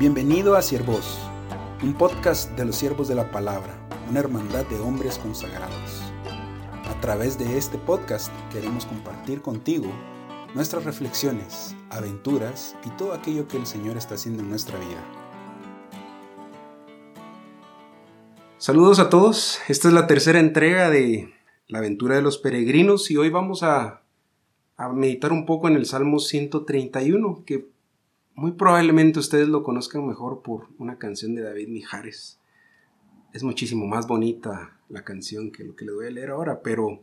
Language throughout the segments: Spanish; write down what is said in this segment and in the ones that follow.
Bienvenido a Siervos, un podcast de los siervos de la palabra, una hermandad de hombres consagrados. A través de este podcast queremos compartir contigo nuestras reflexiones, aventuras y todo aquello que el Señor está haciendo en nuestra vida. Saludos a todos, esta es la tercera entrega de la aventura de los peregrinos y hoy vamos a, a meditar un poco en el Salmo 131 que muy probablemente ustedes lo conozcan mejor por una canción de David Mijares. Es muchísimo más bonita la canción que lo que le voy a leer ahora, pero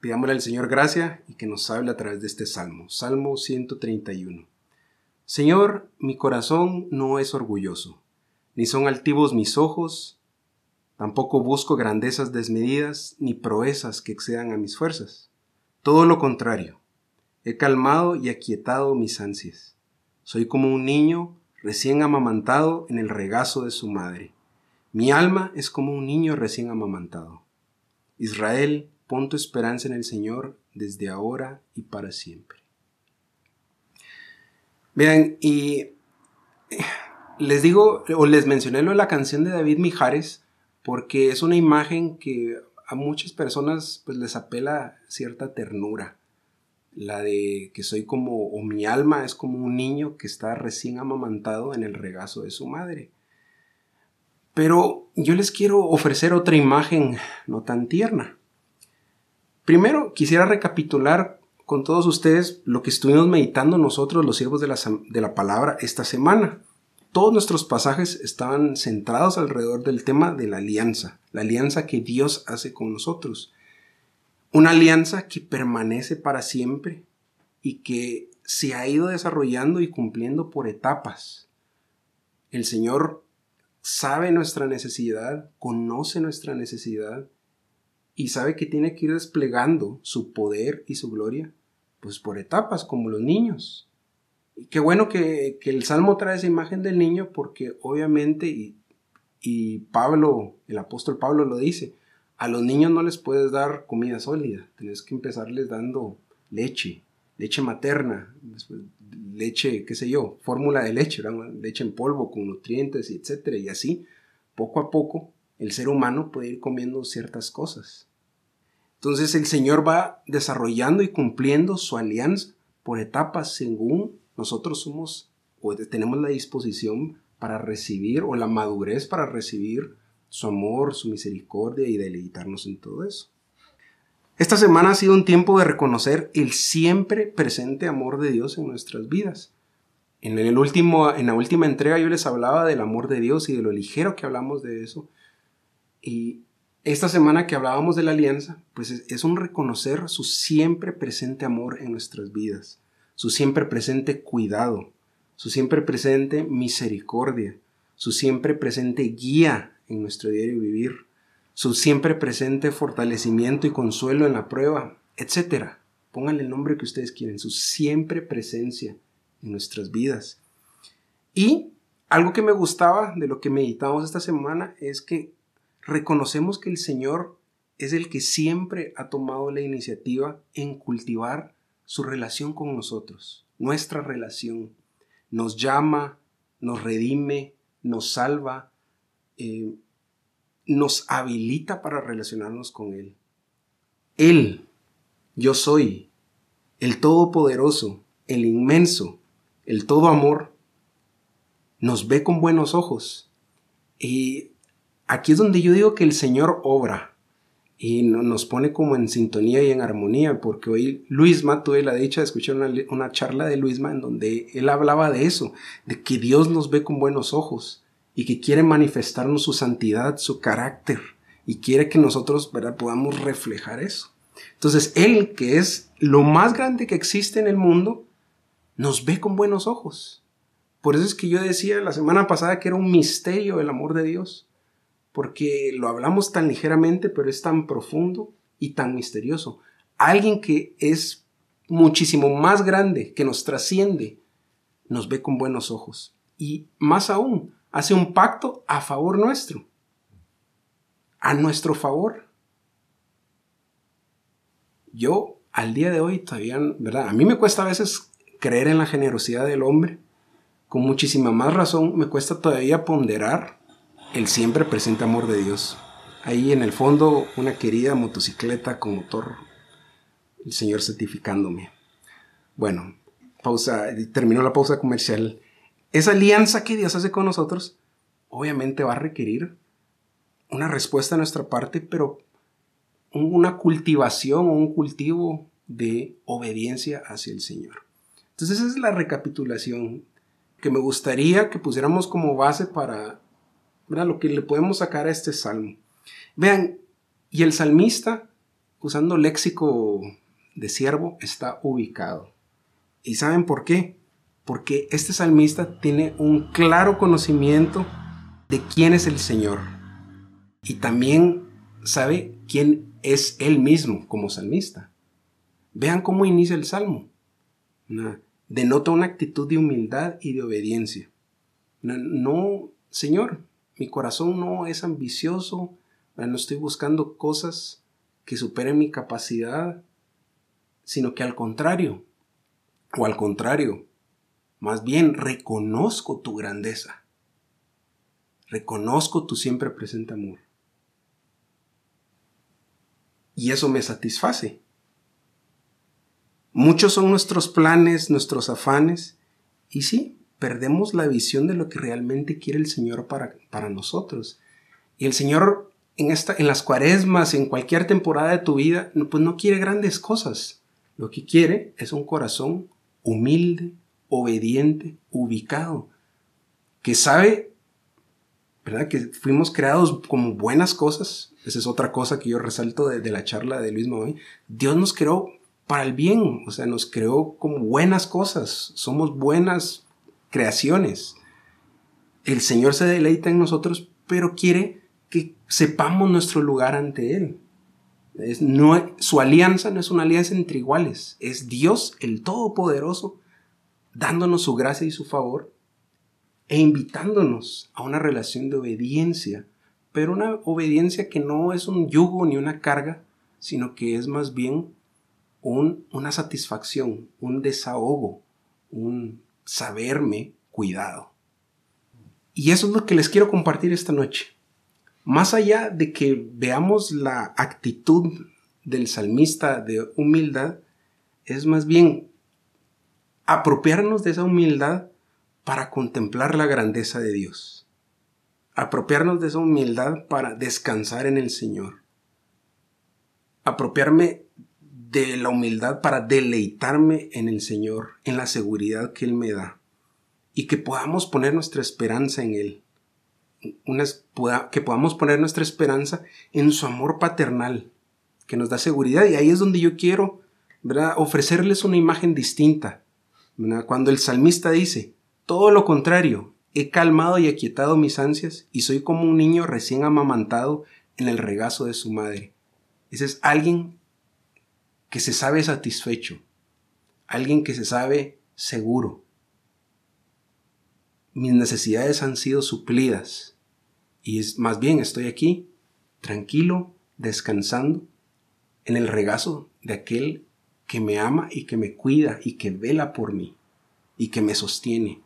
pidámosle al Señor gracia y que nos hable a través de este salmo. Salmo 131. Señor, mi corazón no es orgulloso, ni son altivos mis ojos, tampoco busco grandezas desmedidas, ni proezas que excedan a mis fuerzas. Todo lo contrario, he calmado y aquietado mis ansias soy como un niño recién amamantado en el regazo de su madre. Mi alma es como un niño recién amamantado. Israel, pon tu esperanza en el Señor desde ahora y para siempre. Vean, y eh, les digo, o les mencioné lo de la canción de David Mijares, porque es una imagen que a muchas personas pues les apela cierta ternura la de que soy como, o mi alma es como un niño que está recién amamantado en el regazo de su madre. Pero yo les quiero ofrecer otra imagen no tan tierna. Primero, quisiera recapitular con todos ustedes lo que estuvimos meditando nosotros, los siervos de la, de la palabra, esta semana. Todos nuestros pasajes estaban centrados alrededor del tema de la alianza, la alianza que Dios hace con nosotros. Una alianza que permanece para siempre y que se ha ido desarrollando y cumpliendo por etapas. El Señor sabe nuestra necesidad, conoce nuestra necesidad y sabe que tiene que ir desplegando su poder y su gloria, pues por etapas, como los niños. Qué bueno que, el Salmo trae esa imagen del niño porque obviamente, y, y Pablo, el apóstol Pablo lo dice, a los niños no les puedes dar comida sólida, tienes que empezarles dando leche, leche materna, leche, qué sé yo, fórmula de leche, leche en polvo con nutrientes, etcétera, y así, poco a poco, el ser humano puede ir comiendo ciertas cosas. Entonces el Señor va desarrollando y cumpliendo su alianza por etapas según nosotros somos o tenemos la disposición para recibir o la madurez para recibir su amor, su misericordia y deleitarnos en todo eso. Esta semana ha sido un tiempo de reconocer el siempre presente amor de Dios en nuestras vidas. En, el último, en la última entrega yo les hablaba del amor de Dios y de lo ligero que hablamos de eso. Y esta semana que hablábamos de la alianza, pues es, es un reconocer su siempre presente amor en nuestras vidas, su siempre presente cuidado, su siempre presente misericordia, su siempre presente guía en nuestro diario vivir, su siempre presente fortalecimiento y consuelo en la prueba, etc. Pónganle el nombre que ustedes quieren, su siempre presencia en nuestras vidas. Y algo que me gustaba de lo que meditamos esta semana es que reconocemos que el Señor es el que siempre ha tomado la iniciativa en cultivar su relación con nosotros, nuestra relación. Nos llama, nos redime, nos salva, eh, nos habilita para relacionarnos con Él. Él, yo soy, el Todopoderoso, el inmenso, el todo amor, nos ve con buenos ojos. Y aquí es donde yo digo que el Señor obra y nos pone como en sintonía y en armonía, porque hoy Luisma, tuve la dicha de escuchar una, una charla de Luisma en donde él hablaba de eso, de que Dios nos ve con buenos ojos y que quiere manifestarnos su santidad, su carácter, y quiere que nosotros ¿verdad? podamos reflejar eso. Entonces, Él, que es lo más grande que existe en el mundo, nos ve con buenos ojos. Por eso es que yo decía la semana pasada que era un misterio el amor de Dios, porque lo hablamos tan ligeramente, pero es tan profundo y tan misterioso. Alguien que es muchísimo más grande, que nos trasciende, nos ve con buenos ojos. Y más aún, hace un pacto a favor nuestro, a nuestro favor. Yo al día de hoy todavía, ¿verdad? A mí me cuesta a veces creer en la generosidad del hombre, con muchísima más razón me cuesta todavía ponderar el siempre presente amor de Dios. Ahí en el fondo una querida motocicleta con motor, el Señor certificándome. Bueno, pausa, terminó la pausa comercial. Esa alianza que Dios hace con nosotros obviamente va a requerir una respuesta a nuestra parte, pero una cultivación o un cultivo de obediencia hacia el Señor. Entonces esa es la recapitulación que me gustaría que pusiéramos como base para lo que le podemos sacar a este salmo. Vean, y el salmista, usando léxico de siervo, está ubicado. ¿Y saben por qué? Porque este salmista tiene un claro conocimiento de quién es el Señor. Y también sabe quién es él mismo como salmista. Vean cómo inicia el salmo. denota una actitud de humildad y de obediencia. No, Señor, mi corazón no es ambicioso, no estoy buscando cosas que superen mi capacidad, sino que al contrario, o al contrario, más bien reconozco tu grandeza, reconozco tu siempre presente amor. Y eso me satisface. Muchos son nuestros planes, nuestros afanes, y sí, perdemos la visión de lo que realmente quiere el Señor para, para nosotros. Y el Señor en, esta, en las cuaresmas, en cualquier temporada de tu vida, pues no quiere grandes cosas. Lo que quiere es un corazón humilde, obediente, ubicado, que sabe, ¿verdad? Que fuimos creados como buenas cosas. Esa es otra cosa que yo resalto de, la charla de Luis Moy. Dios nos creó para el bien, o sea, nos creó como buenas cosas. Somos buenas creaciones. El Señor se deleita en nosotros, pero quiere que sepamos nuestro lugar ante Él. Es, no, su alianza no es una alianza entre iguales, es Dios el Todopoderoso dándonos su gracia y su favor e invitándonos a una relación de obediencia, pero una obediencia que no es un yugo ni una carga, sino que es más bien un, una satisfacción, un desahogo, un saberme cuidado. Y eso es lo que les quiero compartir esta noche. Más allá de que veamos la actitud del salmista de humildad, es más bien apropiarnos de esa humildad para contemplar la grandeza de Dios. Apropiarnos de esa humildad para descansar en el Señor. Apropiarme de la humildad para deleitarme en el Señor, en la seguridad que Él me da. Y que podamos poner nuestra esperanza en Él que podamos poner nuestra esperanza en su amor paternal, que nos da seguridad. Y ahí es donde yo quiero ofrecerles una imagen distinta. Cuando el salmista dice, todo lo contrario, he calmado y aquietado mis ansias y soy como un niño recién amamantado en el regazo de su madre. Ese es alguien que se sabe satisfecho, alguien que se sabe seguro. Mis necesidades han sido suplidas y es más bien estoy aquí, tranquilo, descansando, en el regazo de aquel que me ama y que me cuida y que vela por mí y que me sostiene.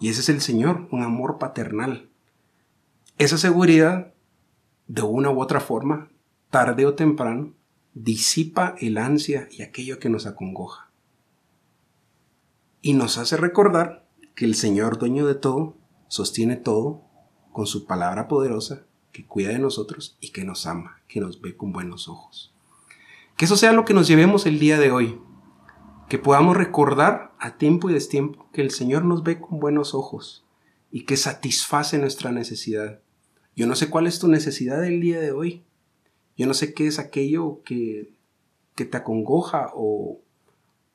Y ese es el Señor, un amor paternal. Esa seguridad, de una u otra forma, tarde o temprano, disipa el ansia y aquello que nos acongoja. Y nos hace recordar que el Señor, dueño de todo, sostiene todo con su palabra poderosa que cuida de nosotros y que nos ama, que nos ve con buenos ojos. Que eso sea lo que nos llevemos el día de hoy, que podamos recordar a tiempo y destiempo que el Señor nos ve con buenos ojos y que satisface nuestra necesidad. Yo no sé cuál es tu necesidad del día de hoy. Yo no sé qué es aquello que, que te acongoja o,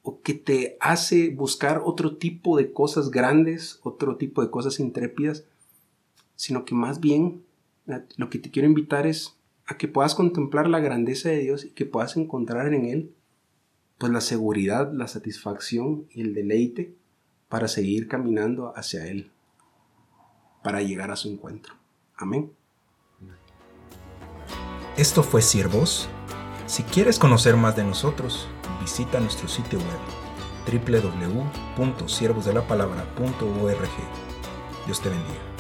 o que te hace buscar otro tipo de cosas grandes, otro tipo de cosas intrépidas sino que más bien lo que te quiero invitar es a que puedas contemplar la grandeza de Dios y que puedas encontrar en Él pues la seguridad, la satisfacción y el deleite para seguir caminando hacia Él, para llegar a su encuentro. Amén. Esto fue Siervos. Si quieres conocer más de nosotros, visita nuestro sitio web www.siervosdelapalabra.org. Dios te bendiga.